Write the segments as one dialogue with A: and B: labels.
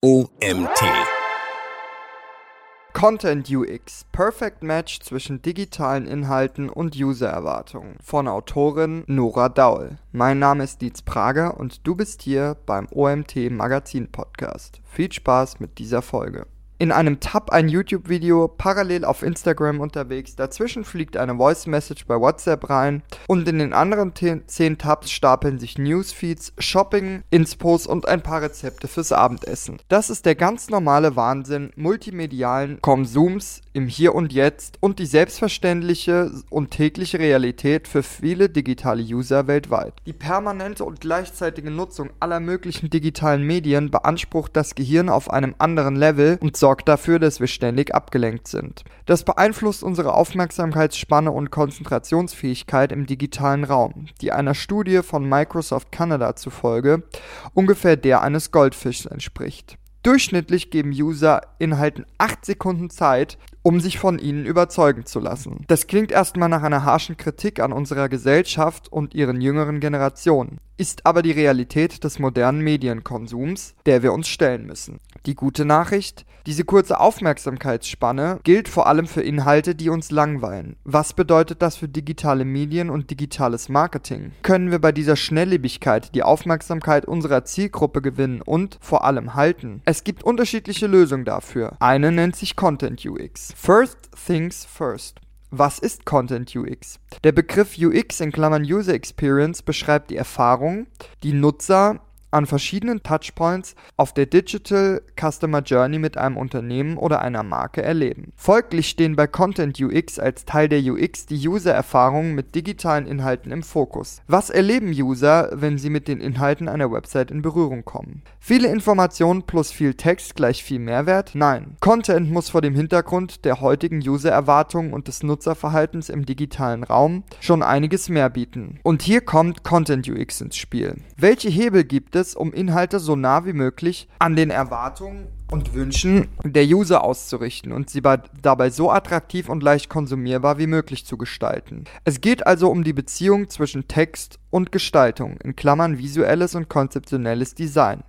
A: OMT.
B: Content UX. Perfect Match zwischen digitalen Inhalten und User-Erwartungen. Von Autorin Nora Daul. Mein Name ist Dietz Prager und du bist hier beim OMT Magazin Podcast. Viel Spaß mit dieser Folge in einem Tab ein YouTube-Video, parallel auf Instagram unterwegs, dazwischen fliegt eine Voice-Message bei WhatsApp rein und in den anderen 10 Tabs stapeln sich Newsfeeds, Shopping, Inspos und ein paar Rezepte fürs Abendessen. Das ist der ganz normale Wahnsinn multimedialen Konsums im Hier und Jetzt und die selbstverständliche und tägliche Realität für viele digitale User weltweit. Die permanente und gleichzeitige Nutzung aller möglichen digitalen Medien beansprucht das Gehirn auf einem anderen Level und sorgt dafür, dass wir ständig abgelenkt sind. Das beeinflusst unsere Aufmerksamkeitsspanne und Konzentrationsfähigkeit im digitalen Raum, die einer Studie von Microsoft Canada zufolge ungefähr der eines Goldfischs entspricht. Durchschnittlich geben User Inhalten 8 Sekunden Zeit, um sich von ihnen überzeugen zu lassen. Das klingt erstmal nach einer harschen Kritik an unserer Gesellschaft und ihren jüngeren Generationen, ist aber die Realität des modernen Medienkonsums, der wir uns stellen müssen. Die gute Nachricht, diese kurze Aufmerksamkeitsspanne gilt vor allem für Inhalte, die uns langweilen. Was bedeutet das für digitale Medien und digitales Marketing? Können wir bei dieser Schnelllebigkeit die Aufmerksamkeit unserer Zielgruppe gewinnen und vor allem halten? Es gibt unterschiedliche Lösungen dafür. Eine nennt sich Content UX. First things first. Was ist Content UX? Der Begriff UX in Klammern User Experience beschreibt die Erfahrung, die Nutzer an verschiedenen Touchpoints auf der Digital Customer Journey mit einem Unternehmen oder einer Marke erleben. Folglich stehen bei Content UX als Teil der UX die User-Erfahrungen mit digitalen Inhalten im Fokus. Was erleben User, wenn sie mit den Inhalten einer Website in Berührung kommen? Viele Informationen plus viel Text gleich viel Mehrwert? Nein. Content muss vor dem Hintergrund der heutigen User-Erwartungen und des Nutzerverhaltens im digitalen Raum schon einiges mehr bieten. Und hier kommt Content UX ins Spiel. Welche Hebel gibt es es, um Inhalte so nah wie möglich an den Erwartungen und Wünschen der User auszurichten und sie dabei so attraktiv und leicht konsumierbar wie möglich zu gestalten. Es geht also um die Beziehung zwischen Text und Gestaltung, in Klammern visuelles und konzeptionelles Design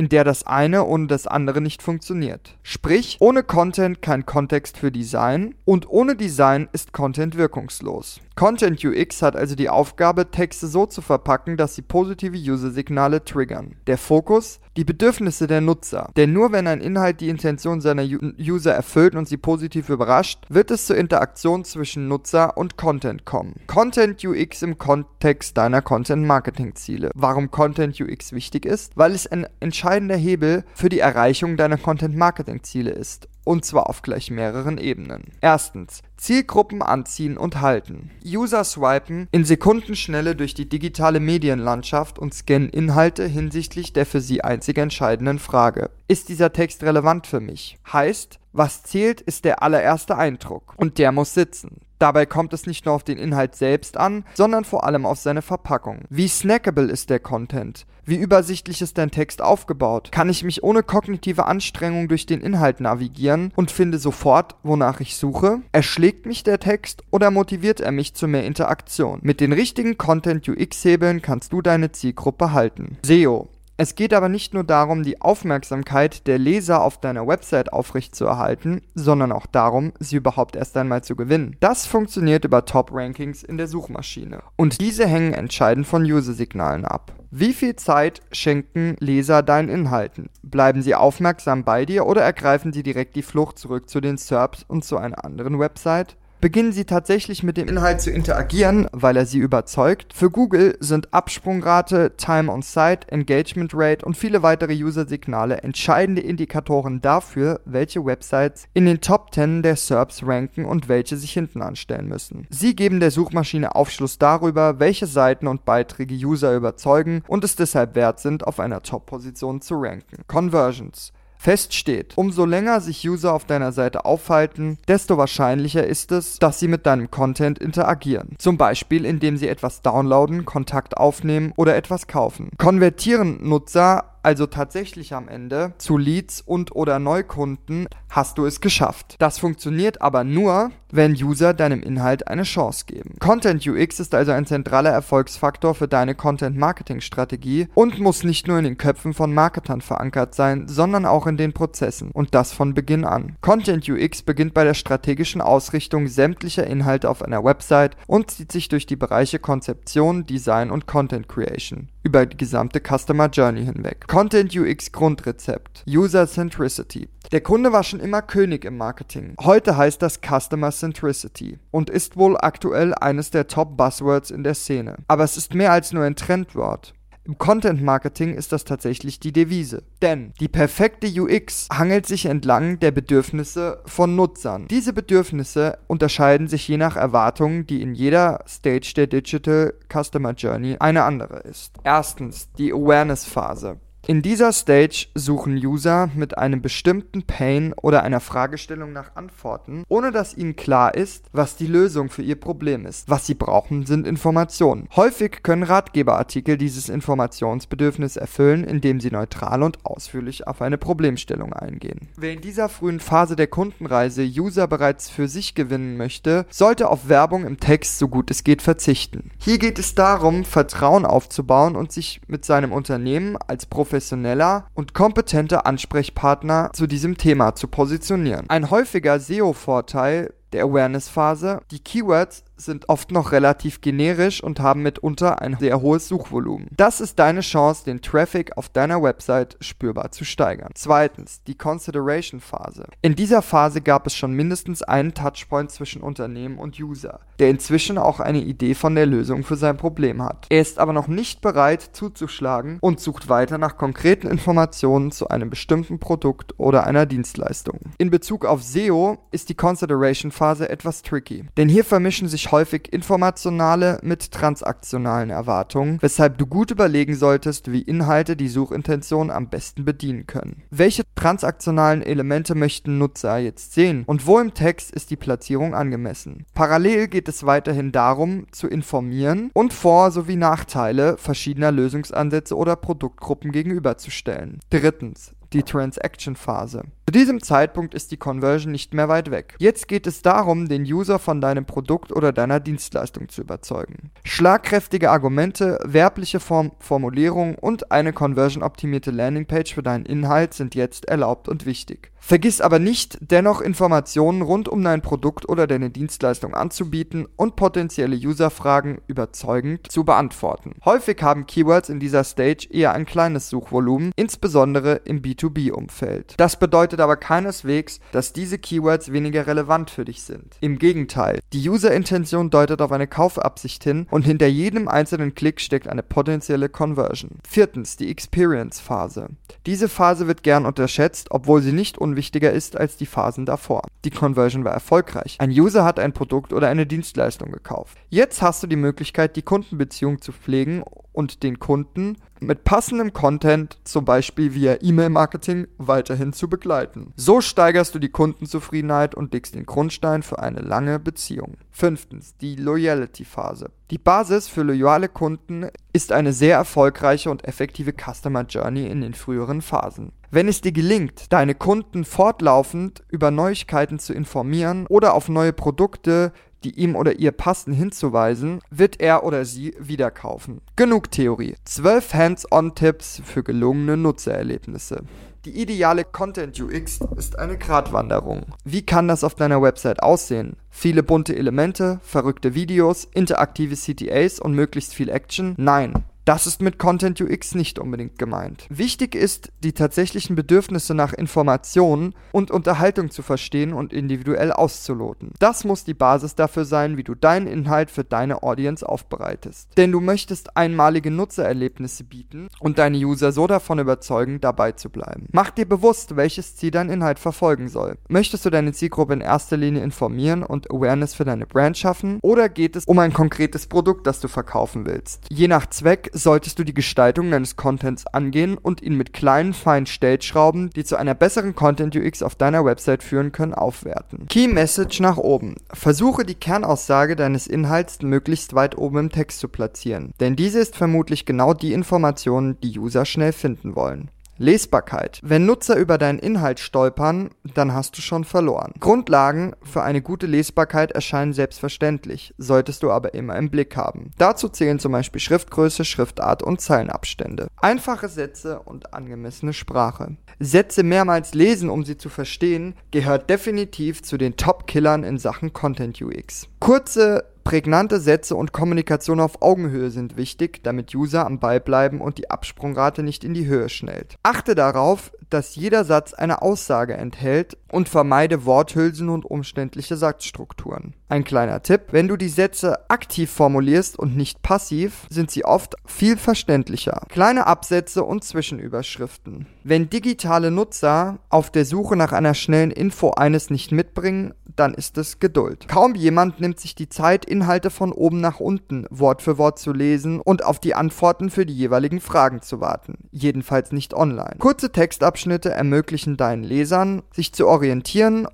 B: in der das eine ohne das andere nicht funktioniert. Sprich, ohne Content kein Kontext für Design und ohne Design ist Content wirkungslos. Content UX hat also die Aufgabe, Texte so zu verpacken, dass sie positive User-Signale triggern. Der Fokus? Die Bedürfnisse der Nutzer. Denn nur wenn ein Inhalt die Intention seiner User erfüllt und sie positiv überrascht, wird es zur Interaktion zwischen Nutzer und Content kommen. Content UX im Kontext deiner Content-Marketing-Ziele. Warum Content UX wichtig ist? Weil es ein entscheidender Hebel für die Erreichung deiner Content-Marketing-Ziele ist und zwar auf gleich mehreren Ebenen. Erstens, Zielgruppen anziehen und halten. User swipen in Sekundenschnelle durch die digitale Medienlandschaft und scannen Inhalte hinsichtlich der für sie einzig entscheidenden Frage. Ist dieser Text relevant für mich? Heißt, was zählt, ist der allererste Eindruck. Und der muss sitzen. Dabei kommt es nicht nur auf den Inhalt selbst an, sondern vor allem auf seine Verpackung. Wie snackable ist der Content? Wie übersichtlich ist dein Text aufgebaut? Kann ich mich ohne kognitive Anstrengung durch den Inhalt navigieren und finde sofort, wonach ich suche? Erschlägt mich der Text oder motiviert er mich zu mehr Interaktion? Mit den richtigen Content UX-Hebeln kannst du deine Zielgruppe halten. SEO es geht aber nicht nur darum, die Aufmerksamkeit der Leser auf deiner Website aufrechtzuerhalten, sondern auch darum, sie überhaupt erst einmal zu gewinnen. Das funktioniert über Top-Rankings in der Suchmaschine. Und diese hängen entscheidend von User-Signalen ab. Wie viel Zeit schenken Leser deinen Inhalten? Bleiben sie aufmerksam bei dir oder ergreifen sie direkt die Flucht zurück zu den SERPs und zu einer anderen Website? Beginnen sie tatsächlich mit dem Inhalt zu interagieren, weil er sie überzeugt. Für Google sind Absprungrate, Time on Site, Engagement Rate und viele weitere User-Signale entscheidende Indikatoren dafür, welche Websites in den Top 10 der SERPs ranken und welche sich hinten anstellen müssen. Sie geben der Suchmaschine Aufschluss darüber, welche Seiten und Beiträge User überzeugen und es deshalb wert sind, auf einer Top-Position zu ranken. Conversions Fest steht, umso länger sich User auf deiner Seite aufhalten, desto wahrscheinlicher ist es, dass sie mit deinem Content interagieren. Zum Beispiel, indem sie etwas downloaden, Kontakt aufnehmen oder etwas kaufen. Konvertieren Nutzer also tatsächlich am Ende, zu Leads und oder Neukunden, hast du es geschafft. Das funktioniert aber nur, wenn User deinem Inhalt eine Chance geben. Content UX ist also ein zentraler Erfolgsfaktor für deine Content-Marketing-Strategie und muss nicht nur in den Köpfen von Marketern verankert sein, sondern auch in den Prozessen und das von Beginn an. Content UX beginnt bei der strategischen Ausrichtung sämtlicher Inhalte auf einer Website und zieht sich durch die Bereiche Konzeption, Design und Content Creation über die gesamte Customer Journey hinweg. Content UX Grundrezept. User Centricity. Der Kunde war schon immer König im Marketing. Heute heißt das Customer Centricity und ist wohl aktuell eines der Top Buzzwords in der Szene. Aber es ist mehr als nur ein Trendwort. Im Content Marketing ist das tatsächlich die Devise. Denn die perfekte UX hangelt sich entlang der Bedürfnisse von Nutzern. Diese Bedürfnisse unterscheiden sich je nach Erwartungen, die in jeder Stage der Digital Customer Journey eine andere ist. Erstens die Awareness-Phase. In dieser Stage suchen User mit einem bestimmten Pain oder einer Fragestellung nach Antworten, ohne dass ihnen klar ist, was die Lösung für ihr Problem ist. Was sie brauchen, sind Informationen. Häufig können Ratgeberartikel dieses Informationsbedürfnis erfüllen, indem sie neutral und ausführlich auf eine Problemstellung eingehen. Wer in dieser frühen Phase der Kundenreise User bereits für sich gewinnen möchte, sollte auf Werbung im Text so gut es geht verzichten. Hier geht es darum, Vertrauen aufzubauen und sich mit seinem Unternehmen als Profil professioneller und kompetenter Ansprechpartner zu diesem Thema zu positionieren. Ein häufiger SEO-Vorteil der Awareness-Phase, die Keywords sind oft noch relativ generisch und haben mitunter ein sehr hohes Suchvolumen. Das ist deine Chance, den Traffic auf deiner Website spürbar zu steigern. Zweitens, die Consideration Phase. In dieser Phase gab es schon mindestens einen Touchpoint zwischen Unternehmen und User, der inzwischen auch eine Idee von der Lösung für sein Problem hat. Er ist aber noch nicht bereit zuzuschlagen und sucht weiter nach konkreten Informationen zu einem bestimmten Produkt oder einer Dienstleistung. In Bezug auf SEO ist die Consideration Phase etwas tricky, denn hier vermischen sich häufig informationale mit transaktionalen Erwartungen, weshalb du gut überlegen solltest, wie Inhalte die Suchintention am besten bedienen können. Welche transaktionalen Elemente möchten Nutzer jetzt sehen und wo im Text ist die Platzierung angemessen? Parallel geht es weiterhin darum, zu informieren und Vor- sowie Nachteile verschiedener Lösungsansätze oder Produktgruppen gegenüberzustellen. Drittens, die Transaction-Phase. Zu diesem Zeitpunkt ist die Conversion nicht mehr weit weg. Jetzt geht es darum, den User von deinem Produkt oder deiner Dienstleistung zu überzeugen. Schlagkräftige Argumente, werbliche Form Formulierungen und eine conversion-optimierte Landingpage für deinen Inhalt sind jetzt erlaubt und wichtig. Vergiss aber nicht, dennoch Informationen rund um dein Produkt oder deine Dienstleistung anzubieten und potenzielle Userfragen überzeugend zu beantworten. Häufig haben Keywords in dieser Stage eher ein kleines Suchvolumen, insbesondere im B2B-Umfeld. Das bedeutet aber keineswegs, dass diese Keywords weniger relevant für dich sind. Im Gegenteil, die Userintention deutet auf eine Kaufabsicht hin und hinter jedem einzelnen Klick steckt eine potenzielle Conversion. Viertens, die Experience-Phase. Diese Phase wird gern unterschätzt, obwohl sie nicht unwichtiger ist als die Phasen davor. Die Conversion war erfolgreich. Ein User hat ein Produkt oder eine Dienstleistung gekauft. Jetzt hast du die Möglichkeit, die Kundenbeziehung zu pflegen und den Kunden mit passendem Content, zum Beispiel via E-Mail-Marketing, weiterhin zu begleiten. So steigerst du die Kundenzufriedenheit und legst den Grundstein für eine lange Beziehung. Fünftens, die Loyalty-Phase. Die Basis für loyale Kunden ist eine sehr erfolgreiche und effektive Customer Journey in den früheren Phasen. Wenn es dir gelingt, deine Kunden fortlaufend über Neuigkeiten zu informieren oder auf neue Produkte, die ihm oder ihr passen, hinzuweisen, wird er oder sie wieder kaufen. Genug Theorie. 12 Hands-on-Tipps für gelungene Nutzererlebnisse. Die ideale Content UX ist eine Gratwanderung. Wie kann das auf deiner Website aussehen? Viele bunte Elemente, verrückte Videos, interaktive CTAs und möglichst viel Action? Nein. Das ist mit Content UX nicht unbedingt gemeint. Wichtig ist, die tatsächlichen Bedürfnisse nach Informationen und Unterhaltung zu verstehen und individuell auszuloten. Das muss die Basis dafür sein, wie du deinen Inhalt für deine Audience aufbereitest. Denn du möchtest einmalige Nutzererlebnisse bieten und deine User so davon überzeugen, dabei zu bleiben. Mach dir bewusst, welches Ziel dein Inhalt verfolgen soll. Möchtest du deine Zielgruppe in erster Linie informieren und Awareness für deine Brand schaffen oder geht es um ein konkretes Produkt, das du verkaufen willst? Je nach Zweck solltest du die Gestaltung deines Contents angehen und ihn mit kleinen, feinen Stellschrauben, die zu einer besseren Content UX auf deiner Website führen können, aufwerten. Key Message nach oben. Versuche die Kernaussage deines Inhalts möglichst weit oben im Text zu platzieren, denn diese ist vermutlich genau die Information, die User schnell finden wollen. Lesbarkeit. Wenn Nutzer über deinen Inhalt stolpern, dann hast du schon verloren. Grundlagen für eine gute Lesbarkeit erscheinen selbstverständlich, solltest du aber immer im Blick haben. Dazu zählen zum Beispiel Schriftgröße, Schriftart und Zeilenabstände. Einfache Sätze und angemessene Sprache. Sätze mehrmals lesen, um sie zu verstehen, gehört definitiv zu den Top-Killern in Sachen Content UX. Kurze Prägnante Sätze und Kommunikation auf Augenhöhe sind wichtig, damit User am Ball bleiben und die Absprungrate nicht in die Höhe schnellt. Achte darauf, dass jeder Satz eine Aussage enthält und vermeide Worthülsen und umständliche Satzstrukturen. Ein kleiner Tipp, wenn du die Sätze aktiv formulierst und nicht passiv, sind sie oft viel verständlicher. Kleine Absätze und Zwischenüberschriften. Wenn digitale Nutzer auf der Suche nach einer schnellen Info eines nicht mitbringen, dann ist es Geduld. Kaum jemand nimmt sich die Zeit, Inhalte von oben nach unten Wort für Wort zu lesen und auf die Antworten für die jeweiligen Fragen zu warten. Jedenfalls nicht online. Kurze Textabschnitte ermöglichen deinen Lesern, sich zu orientieren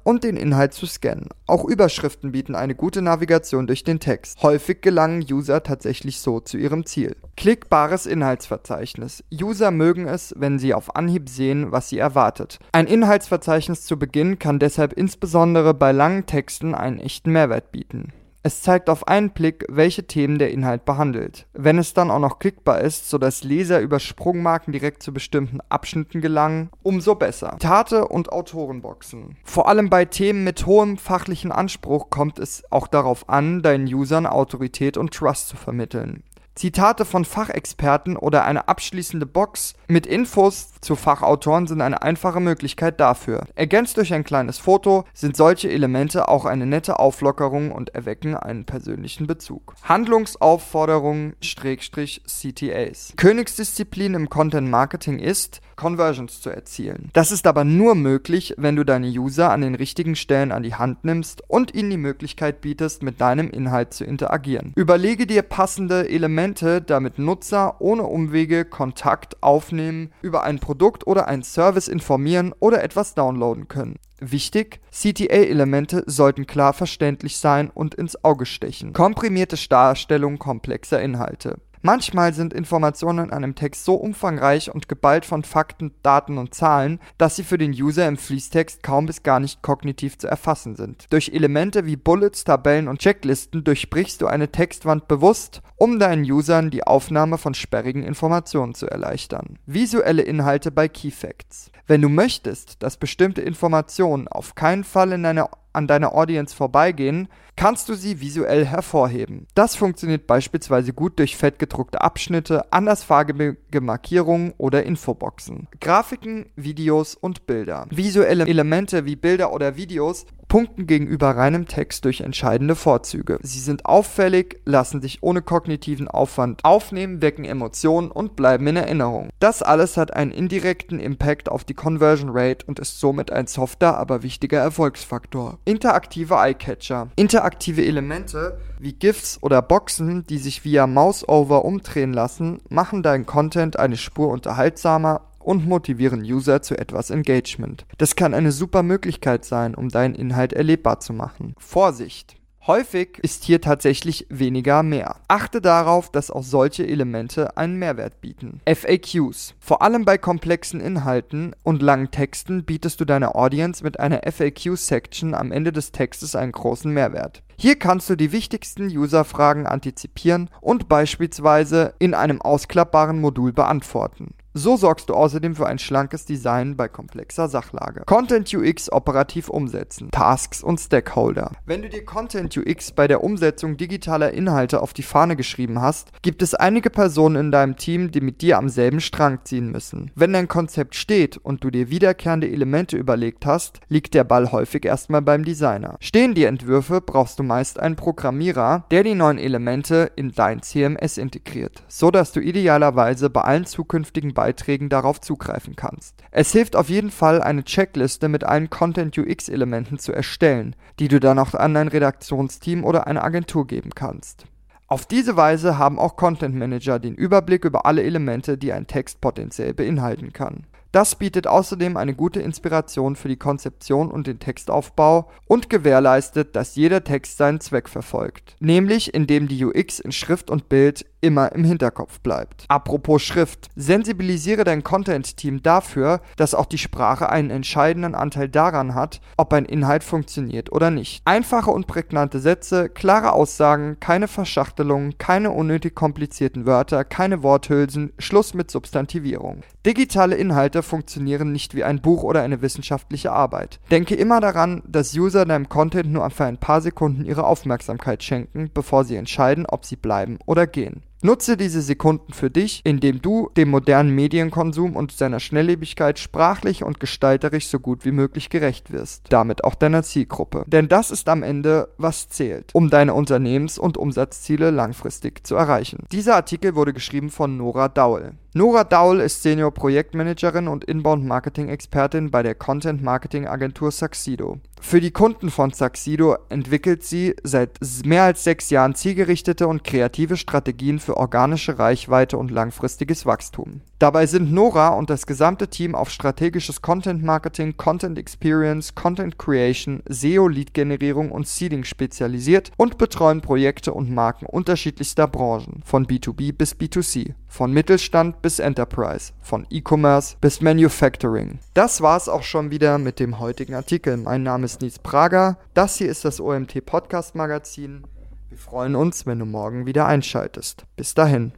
B: und den Inhalt zu scannen. Auch Überschriften bieten eine gute Navigation durch den Text. Häufig gelangen User tatsächlich so zu ihrem Ziel. Klickbares Inhaltsverzeichnis. User mögen es, wenn sie auf Anhieb sehen, was sie erwartet. Ein Inhaltsverzeichnis zu Beginn kann deshalb insbesondere bei langen Texten einen echten Mehrwert bieten. Es zeigt auf einen Blick, welche Themen der Inhalt behandelt. Wenn es dann auch noch klickbar ist, sodass Leser über Sprungmarken direkt zu bestimmten Abschnitten gelangen, umso besser. Tate und Autorenboxen. Vor allem bei Themen mit hohem fachlichen Anspruch kommt es auch darauf an, deinen Usern Autorität und Trust zu vermitteln. Zitate von Fachexperten oder eine abschließende Box mit Infos zu Fachautoren sind eine einfache Möglichkeit dafür. Ergänzt durch ein kleines Foto sind solche Elemente auch eine nette Auflockerung und erwecken einen persönlichen Bezug. Handlungsaufforderungen CTAs. Königsdisziplin im Content Marketing ist, Conversions zu erzielen. Das ist aber nur möglich, wenn du deine User an den richtigen Stellen an die Hand nimmst und ihnen die Möglichkeit bietest, mit deinem Inhalt zu interagieren. Überlege dir passende Elemente, damit Nutzer ohne Umwege Kontakt aufnehmen, über ein Produkt oder einen Service informieren oder etwas downloaden können. Wichtig, CTA-Elemente sollten klar verständlich sein und ins Auge stechen. Komprimierte Darstellung komplexer Inhalte. Manchmal sind Informationen in einem Text so umfangreich und geballt von Fakten, Daten und Zahlen, dass sie für den User im Fließtext kaum bis gar nicht kognitiv zu erfassen sind. Durch Elemente wie Bullets, Tabellen und Checklisten durchbrichst du eine Textwand bewusst, um deinen Usern die Aufnahme von sperrigen Informationen zu erleichtern. Visuelle Inhalte bei Keyfacts. Wenn du möchtest, dass bestimmte Informationen auf keinen Fall in deiner an deiner Audience vorbeigehen, kannst du sie visuell hervorheben. Das funktioniert beispielsweise gut durch fettgedruckte Abschnitte, andersfarbige Markierungen oder Infoboxen. Grafiken, Videos und Bilder. Visuelle Elemente wie Bilder oder Videos punkten gegenüber reinem Text durch entscheidende Vorzüge. Sie sind auffällig, lassen sich ohne kognitiven Aufwand aufnehmen, wecken Emotionen und bleiben in Erinnerung. Das alles hat einen indirekten Impact auf die Conversion Rate und ist somit ein softer, aber wichtiger Erfolgsfaktor. Interaktive Eyecatcher. Interaktive Elemente wie GIFs oder Boxen, die sich via Mouse-Over umdrehen lassen, machen deinen Content eine Spur unterhaltsamer und motivieren User zu etwas Engagement. Das kann eine super Möglichkeit sein, um deinen Inhalt erlebbar zu machen. Vorsicht! Häufig ist hier tatsächlich weniger mehr. Achte darauf, dass auch solche Elemente einen Mehrwert bieten. FAQs. Vor allem bei komplexen Inhalten und langen Texten bietest du deiner Audience mit einer FAQ-Section am Ende des Textes einen großen Mehrwert. Hier kannst du die wichtigsten User-Fragen antizipieren und beispielsweise in einem ausklappbaren Modul beantworten. So sorgst du außerdem für ein schlankes Design bei komplexer Sachlage. Content UX operativ umsetzen. Tasks und Stakeholder. Wenn du dir Content UX bei der Umsetzung digitaler Inhalte auf die Fahne geschrieben hast, gibt es einige Personen in deinem Team, die mit dir am selben Strang ziehen müssen. Wenn dein Konzept steht und du dir wiederkehrende Elemente überlegt hast, liegt der Ball häufig erstmal beim Designer. Stehen die Entwürfe, brauchst du meist einen Programmierer, der die neuen Elemente in dein CMS integriert, so dass du idealerweise bei allen zukünftigen Beiträgen darauf zugreifen kannst. Es hilft auf jeden Fall, eine Checkliste mit allen Content UX Elementen zu erstellen, die du dann auch an dein Redaktionsteam oder eine Agentur geben kannst. Auf diese Weise haben auch Content Manager den Überblick über alle Elemente, die ein Text potenziell beinhalten kann. Das bietet außerdem eine gute Inspiration für die Konzeption und den Textaufbau und gewährleistet, dass jeder Text seinen Zweck verfolgt, nämlich indem die UX in Schrift und Bild immer im Hinterkopf bleibt. Apropos Schrift, sensibilisiere dein Content-Team dafür, dass auch die Sprache einen entscheidenden Anteil daran hat, ob ein Inhalt funktioniert oder nicht. Einfache und prägnante Sätze, klare Aussagen, keine Verschachtelungen, keine unnötig komplizierten Wörter, keine Worthülsen, Schluss mit Substantivierung. Digitale Inhalte funktionieren nicht wie ein Buch oder eine wissenschaftliche Arbeit. Denke immer daran, dass User deinem Content nur für ein paar Sekunden ihre Aufmerksamkeit schenken, bevor sie entscheiden, ob sie bleiben oder gehen. Nutze diese Sekunden für dich, indem du dem modernen Medienkonsum und seiner Schnelllebigkeit sprachlich und gestalterisch so gut wie möglich gerecht wirst, damit auch deiner Zielgruppe. Denn das ist am Ende, was zählt, um deine Unternehmens- und Umsatzziele langfristig zu erreichen. Dieser Artikel wurde geschrieben von Nora Daul. Nora Daul ist Senior Projektmanagerin und Inbound-Marketing-Expertin bei der Content-Marketing-Agentur Saxido. Für die Kunden von Saxido entwickelt sie seit mehr als sechs Jahren zielgerichtete und kreative Strategien für organische Reichweite und langfristiges Wachstum. Dabei sind Nora und das gesamte Team auf strategisches Content Marketing, Content Experience, Content Creation, SEO-Lead-Generierung und Seeding spezialisiert und betreuen Projekte und Marken unterschiedlichster Branchen, von B2B bis B2C, von Mittelstand bis Enterprise, von E-Commerce bis Manufacturing. Das war's auch schon wieder mit dem heutigen Artikel. Mein Name ist Nies Prager. Das hier ist das OMT Podcast Magazin. Wir freuen uns, wenn du morgen wieder einschaltest. Bis dahin.